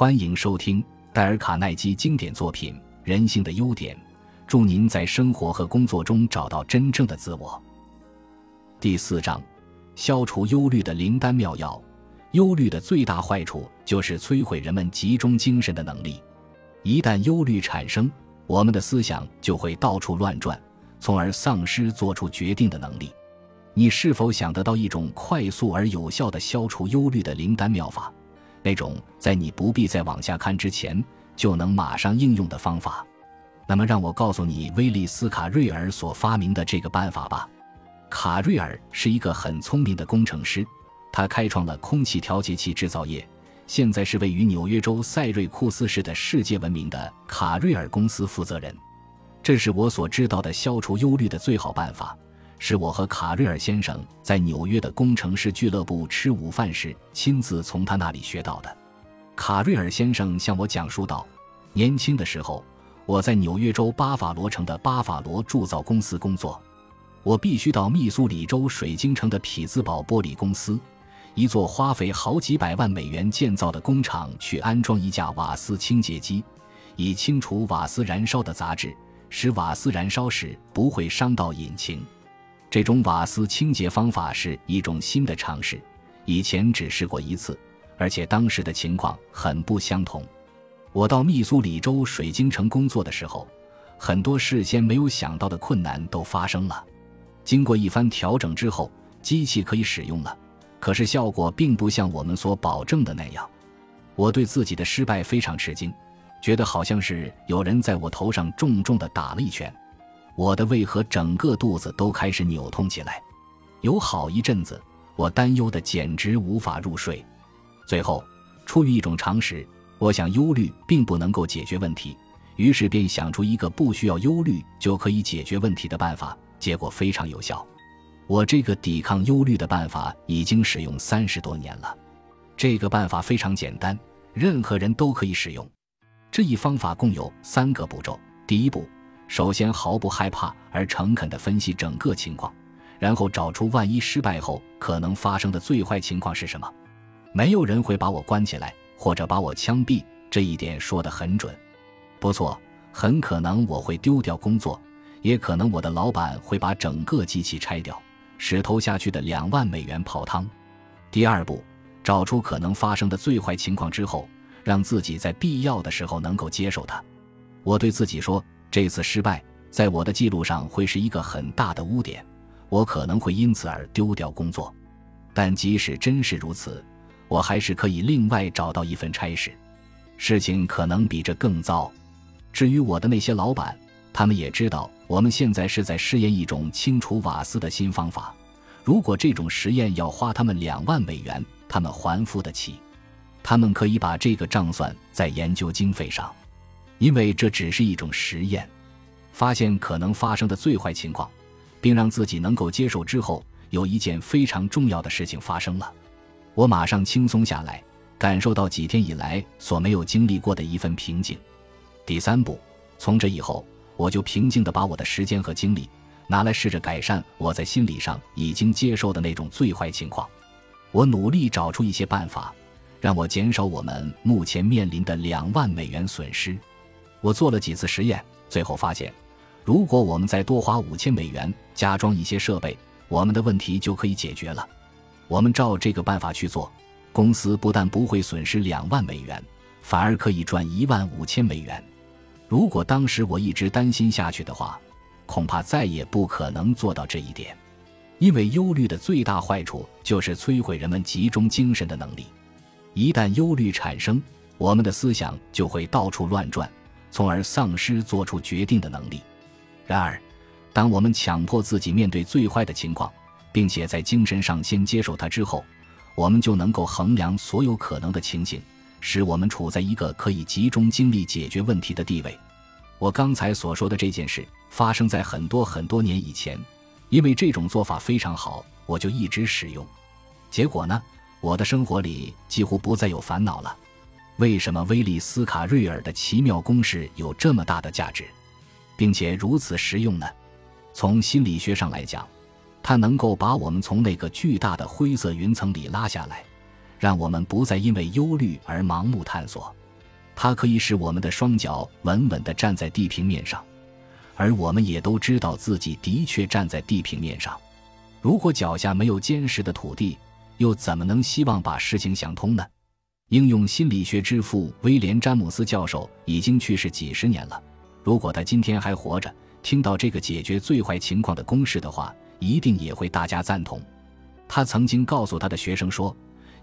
欢迎收听戴尔·卡耐基经典作品《人性的优点》，祝您在生活和工作中找到真正的自我。第四章：消除忧虑的灵丹妙药。忧虑的最大坏处就是摧毁人们集中精神的能力。一旦忧虑产生，我们的思想就会到处乱转，从而丧失做出决定的能力。你是否想得到一种快速而有效的消除忧虑的灵丹妙法？那种在你不必再往下看之前就能马上应用的方法，那么让我告诉你威利斯·卡瑞尔所发明的这个办法吧。卡瑞尔是一个很聪明的工程师，他开创了空气调节器制造业，现在是位于纽约州塞瑞库斯市的世界闻名的卡瑞尔公司负责人。这是我所知道的消除忧虑的最好办法。是我和卡瑞尔先生在纽约的工程师俱乐部吃午饭时亲自从他那里学到的。卡瑞尔先生向我讲述道：“年轻的时候，我在纽约州巴法罗城的巴法罗铸造公司工作，我必须到密苏里州水晶城的匹兹堡玻璃公司，一座花费好几百万美元建造的工厂去安装一架瓦斯清洁机，以清除瓦斯燃烧的杂质，使瓦斯燃烧时不会伤到引擎。”这种瓦斯清洁方法是一种新的尝试，以前只试过一次，而且当时的情况很不相同。我到密苏里州水晶城工作的时候，很多事先没有想到的困难都发生了。经过一番调整之后，机器可以使用了，可是效果并不像我们所保证的那样。我对自己的失败非常吃惊，觉得好像是有人在我头上重重地打了一拳。我的胃和整个肚子都开始扭痛起来，有好一阵子，我担忧的简直无法入睡。最后，出于一种常识，我想忧虑并不能够解决问题，于是便想出一个不需要忧虑就可以解决问题的办法，结果非常有效。我这个抵抗忧虑的办法已经使用三十多年了。这个办法非常简单，任何人都可以使用。这一方法共有三个步骤：第一步。首先，毫不害怕而诚恳地分析整个情况，然后找出万一失败后可能发生的最坏情况是什么。没有人会把我关起来或者把我枪毙，这一点说得很准。不错，很可能我会丢掉工作，也可能我的老板会把整个机器拆掉，使投下去的两万美元泡汤。第二步，找出可能发生的最坏情况之后，让自己在必要的时候能够接受它。我对自己说。这次失败在我的记录上会是一个很大的污点，我可能会因此而丢掉工作。但即使真是如此，我还是可以另外找到一份差事。事情可能比这更糟。至于我的那些老板，他们也知道我们现在是在试验一种清除瓦斯的新方法。如果这种实验要花他们两万美元，他们还付得起。他们可以把这个账算在研究经费上。因为这只是一种实验，发现可能发生的最坏情况，并让自己能够接受之后，有一件非常重要的事情发生了。我马上轻松下来，感受到几天以来所没有经历过的一份平静。第三步，从这以后，我就平静地把我的时间和精力拿来试着改善我在心理上已经接受的那种最坏情况。我努力找出一些办法，让我减少我们目前面临的两万美元损失。我做了几次实验，最后发现，如果我们再多花五千美元加装一些设备，我们的问题就可以解决了。我们照这个办法去做，公司不但不会损失两万美元，反而可以赚一万五千美元。如果当时我一直担心下去的话，恐怕再也不可能做到这一点。因为忧虑的最大坏处就是摧毁人们集中精神的能力。一旦忧虑产生，我们的思想就会到处乱转。从而丧失做出决定的能力。然而，当我们强迫自己面对最坏的情况，并且在精神上先接受它之后，我们就能够衡量所有可能的情形，使我们处在一个可以集中精力解决问题的地位。我刚才所说的这件事发生在很多很多年以前，因为这种做法非常好，我就一直使用。结果呢，我的生活里几乎不再有烦恼了。为什么威利斯·卡瑞尔的奇妙公式有这么大的价值，并且如此实用呢？从心理学上来讲，它能够把我们从那个巨大的灰色云层里拉下来，让我们不再因为忧虑而盲目探索。它可以使我们的双脚稳稳地站在地平面上，而我们也都知道自己的确站在地平面上。如果脚下没有坚实的土地，又怎么能希望把事情想通呢？应用心理学之父威廉·詹姆斯教授已经去世几十年了。如果他今天还活着，听到这个解决最坏情况的公式的话，一定也会大加赞同。他曾经告诉他的学生说：“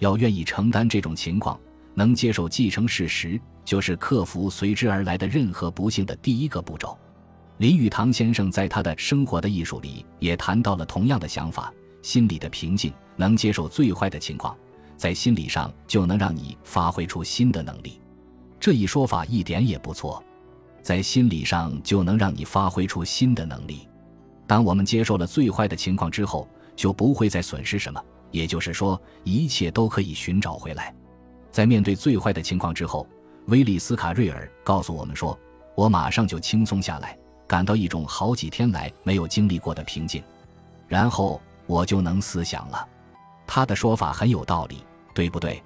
要愿意承担这种情况，能接受继承事实，就是克服随之而来的任何不幸的第一个步骤。”林语堂先生在他的生活的艺术里也谈到了同样的想法：心理的平静，能接受最坏的情况，在心理上就能让你发挥出新的能力。这一说法一点也不错。在心理上就能让你发挥出新的能力。当我们接受了最坏的情况之后，就不会再损失什么。也就是说，一切都可以寻找回来。在面对最坏的情况之后，威利斯卡瑞尔告诉我们说：“我马上就轻松下来，感到一种好几天来没有经历过的平静，然后我就能思想了。”他的说法很有道理，对不对？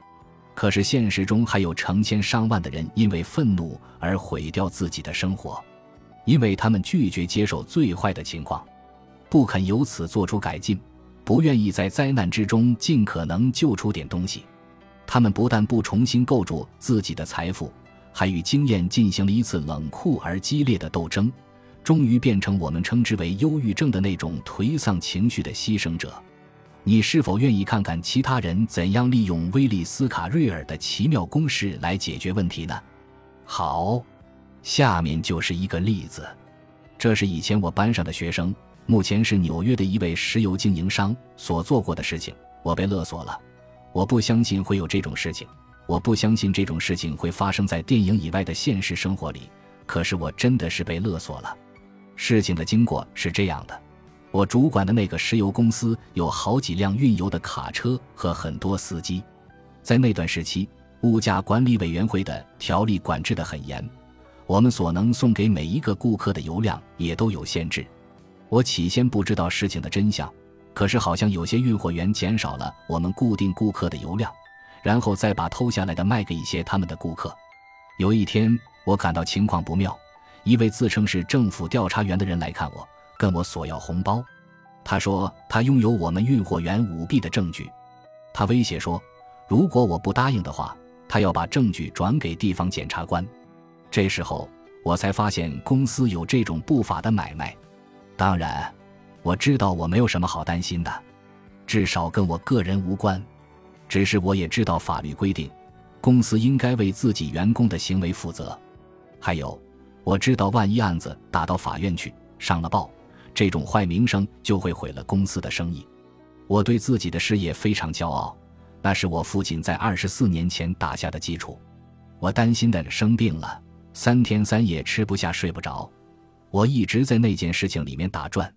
可是现实中还有成千上万的人因为愤怒而毁掉自己的生活，因为他们拒绝接受最坏的情况，不肯由此做出改进，不愿意在灾难之中尽可能救出点东西。他们不但不重新构筑自己的财富，还与经验进行了一次冷酷而激烈的斗争，终于变成我们称之为忧郁症的那种颓丧情绪的牺牲者。你是否愿意看看其他人怎样利用威利斯卡瑞尔的奇妙公式来解决问题呢？好，下面就是一个例子。这是以前我班上的学生，目前是纽约的一位石油经营商所做过的事情。我被勒索了，我不相信会有这种事情，我不相信这种事情会发生在电影以外的现实生活里。可是我真的是被勒索了。事情的经过是这样的。我主管的那个石油公司有好几辆运油的卡车和很多司机，在那段时期，物价管理委员会的条例管制得很严，我们所能送给每一个顾客的油量也都有限制。我起先不知道事情的真相，可是好像有些运货员减少了我们固定顾客的油量，然后再把偷下来的卖给一些他们的顾客。有一天，我感到情况不妙，一位自称是政府调查员的人来看我。跟我索要红包，他说他拥有我们运货员舞弊的证据，他威胁说，如果我不答应的话，他要把证据转给地方检察官。这时候我才发现公司有这种不法的买卖。当然，我知道我没有什么好担心的，至少跟我个人无关。只是我也知道法律规定，公司应该为自己员工的行为负责。还有，我知道万一案子打到法院去，上了报。这种坏名声就会毁了公司的生意。我对自己的事业非常骄傲，那是我父亲在二十四年前打下的基础。我担心的生病了，三天三夜吃不下睡不着，我一直在那件事情里面打转。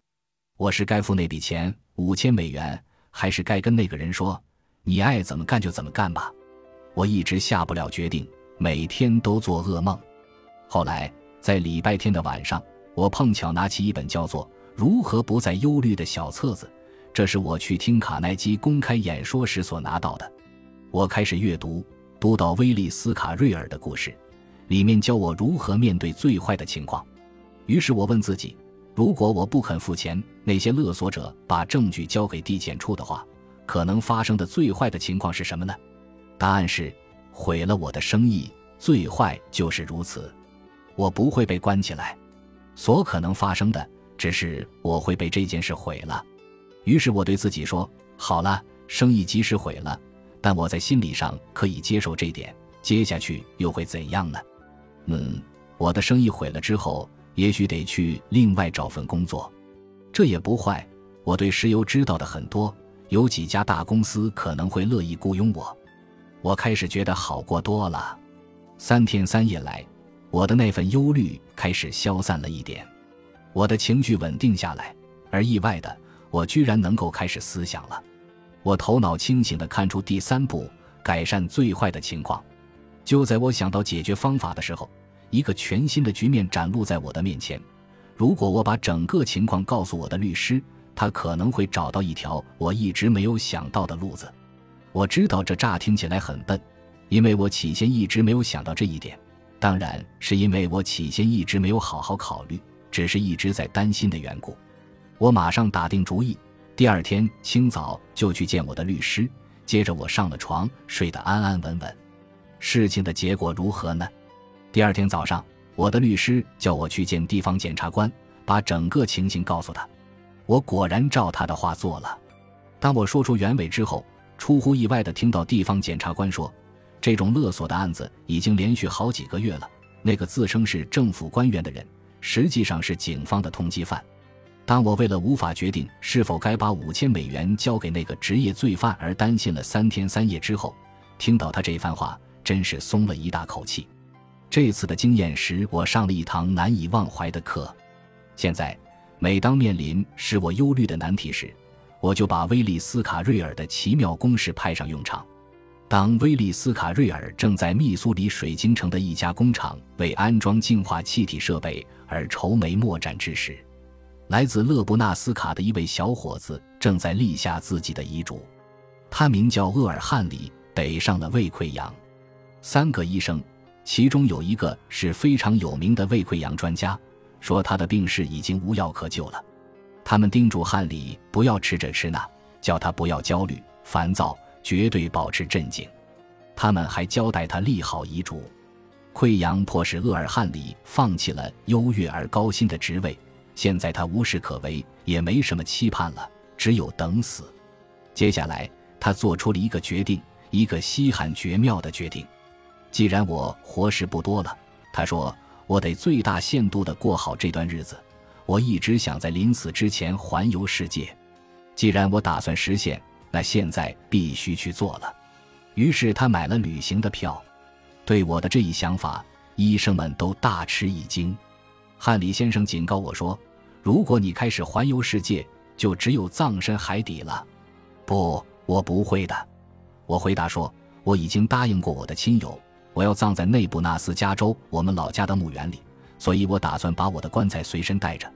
我是该付那笔钱五千美元，还是该跟那个人说你爱怎么干就怎么干吧？我一直下不了决定，每天都做噩梦。后来在礼拜天的晚上，我碰巧拿起一本叫做……如何不再忧虑的小册子，这是我去听卡耐基公开演说时所拿到的。我开始阅读，读到威利斯卡瑞尔的故事，里面教我如何面对最坏的情况。于是我问自己：如果我不肯付钱，那些勒索者把证据交给地检处的话，可能发生的最坏的情况是什么呢？答案是毁了我的生意。最坏就是如此，我不会被关起来。所可能发生的。只是我会被这件事毁了，于是我对自己说：“好了，生意即使毁了，但我在心理上可以接受这点。接下去又会怎样呢？嗯，我的生意毁了之后，也许得去另外找份工作，这也不坏。我对石油知道的很多，有几家大公司可能会乐意雇佣我。我开始觉得好过多了。三天三夜来，我的那份忧虑开始消散了一点。”我的情绪稳定下来，而意外的，我居然能够开始思想了。我头脑清醒地看出第三步：改善最坏的情况。就在我想到解决方法的时候，一个全新的局面展露在我的面前。如果我把整个情况告诉我的律师，他可能会找到一条我一直没有想到的路子。我知道这乍听起来很笨，因为我起先一直没有想到这一点。当然是因为我起先一直没有好好考虑，只是一直在担心的缘故。我马上打定主意，第二天清早就去见我的律师。接着我上了床，睡得安安稳稳。事情的结果如何呢？第二天早上，我的律师叫我去见地方检察官，把整个情形告诉他。我果然照他的话做了。当我说出原委之后，出乎意外地听到地方检察官说。这种勒索的案子已经连续好几个月了。那个自称是政府官员的人，实际上是警方的通缉犯。当我为了无法决定是否该把五千美元交给那个职业罪犯而担心了三天三夜之后，听到他这番话，真是松了一大口气。这次的经验使我上了一堂难以忘怀的课。现在，每当面临使我忧虑的难题时，我就把威利斯卡瑞尔的奇妙公式派上用场。当威利斯卡瑞尔正在密苏里水晶城的一家工厂为安装净化气体设备而愁眉莫展之时，来自勒布纳斯卡的一位小伙子正在立下自己的遗嘱。他名叫厄尔汉里，得上了胃溃疡。三个医生，其中有一个是非常有名的胃溃疡专家，说他的病势已经无药可救了。他们叮嘱汉里不要吃这吃那，叫他不要焦虑、烦躁。绝对保持镇静。他们还交代他立好遗嘱。溃疡迫使厄尔汉里放弃了优越而高薪的职位，现在他无事可为，也没什么期盼了，只有等死。接下来，他做出了一个决定，一个稀罕绝妙的决定。既然我活时不多了，他说，我得最大限度地过好这段日子。我一直想在临死之前环游世界。既然我打算实现。那现在必须去做了，于是他买了旅行的票。对我的这一想法，医生们都大吃一惊。汉里先生警告我说：“如果你开始环游世界，就只有葬身海底了。”不，我不会的。我回答说：“我已经答应过我的亲友，我要葬在内布纳斯加州我们老家的墓园里，所以我打算把我的棺材随身带着。”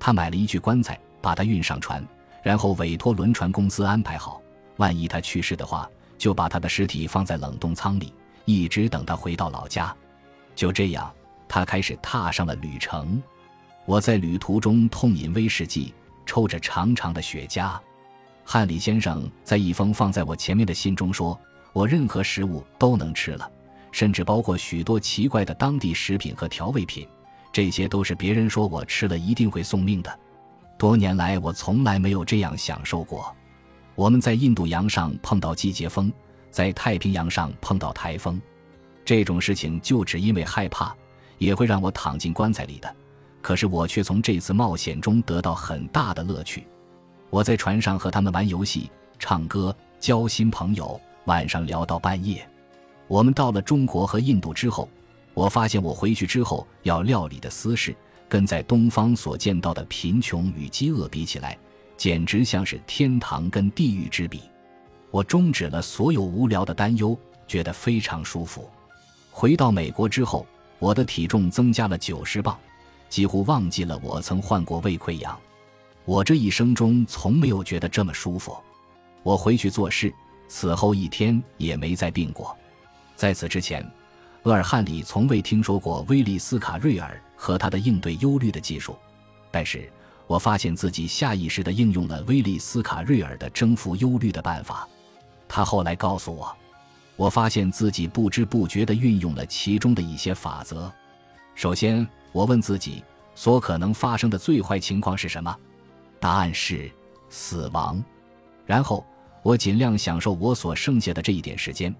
他买了一具棺材，把它运上船。然后委托轮船公司安排好，万一他去世的话，就把他的尸体放在冷冻舱里，一直等他回到老家。就这样，他开始踏上了旅程。我在旅途中痛饮威士忌，抽着长长的雪茄。汉里先生在一封放在我前面的信中说：“我任何食物都能吃了，甚至包括许多奇怪的当地食品和调味品，这些都是别人说我吃了一定会送命的。”多年来，我从来没有这样享受过。我们在印度洋上碰到季节风，在太平洋上碰到台风，这种事情就只因为害怕，也会让我躺进棺材里的。可是我却从这次冒险中得到很大的乐趣。我在船上和他们玩游戏、唱歌、交新朋友，晚上聊到半夜。我们到了中国和印度之后，我发现我回去之后要料理的私事。跟在东方所见到的贫穷与饥饿比起来，简直像是天堂跟地狱之比。我终止了所有无聊的担忧，觉得非常舒服。回到美国之后，我的体重增加了九十磅，几乎忘记了我曾患过胃溃疡。我这一生中从没有觉得这么舒服。我回去做事，此后一天也没再病过。在此之前。厄尔汉里从未听说过威利斯卡瑞尔和他的应对忧虑的技术，但是我发现自己下意识地应用了威利斯卡瑞尔的征服忧虑的办法。他后来告诉我，我发现自己不知不觉地运用了其中的一些法则。首先，我问自己，所可能发生的最坏情况是什么？答案是死亡。然后，我尽量享受我所剩下的这一点时间。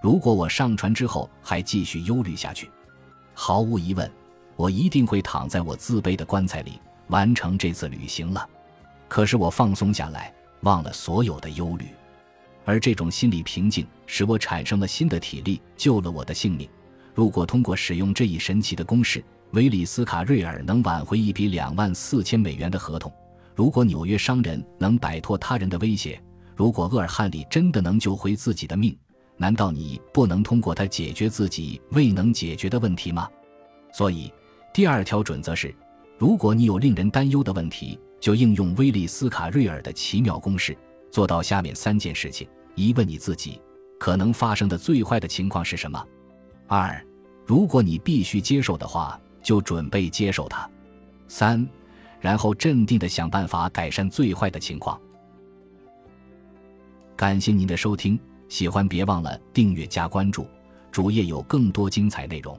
如果我上船之后还继续忧虑下去，毫无疑问，我一定会躺在我自卑的棺材里完成这次旅行了。可是我放松下来，忘了所有的忧虑，而这种心理平静使我产生了新的体力，救了我的性命。如果通过使用这一神奇的公式，威利斯卡瑞尔能挽回一笔两万四千美元的合同；如果纽约商人能摆脱他人的威胁；如果厄尔汉里真的能救回自己的命。难道你不能通过它解决自己未能解决的问题吗？所以，第二条准则是如果你有令人担忧的问题就应用威利斯卡瑞尔的奇妙公式做到下面三件事情一问你自己可能发生的最坏的情况是什么？二如果你必须接受的话就准备接受它。三然后镇定的想办法改善最坏的情况。感谢您的收听喜欢别忘了订阅加关注主页有更多精彩内容。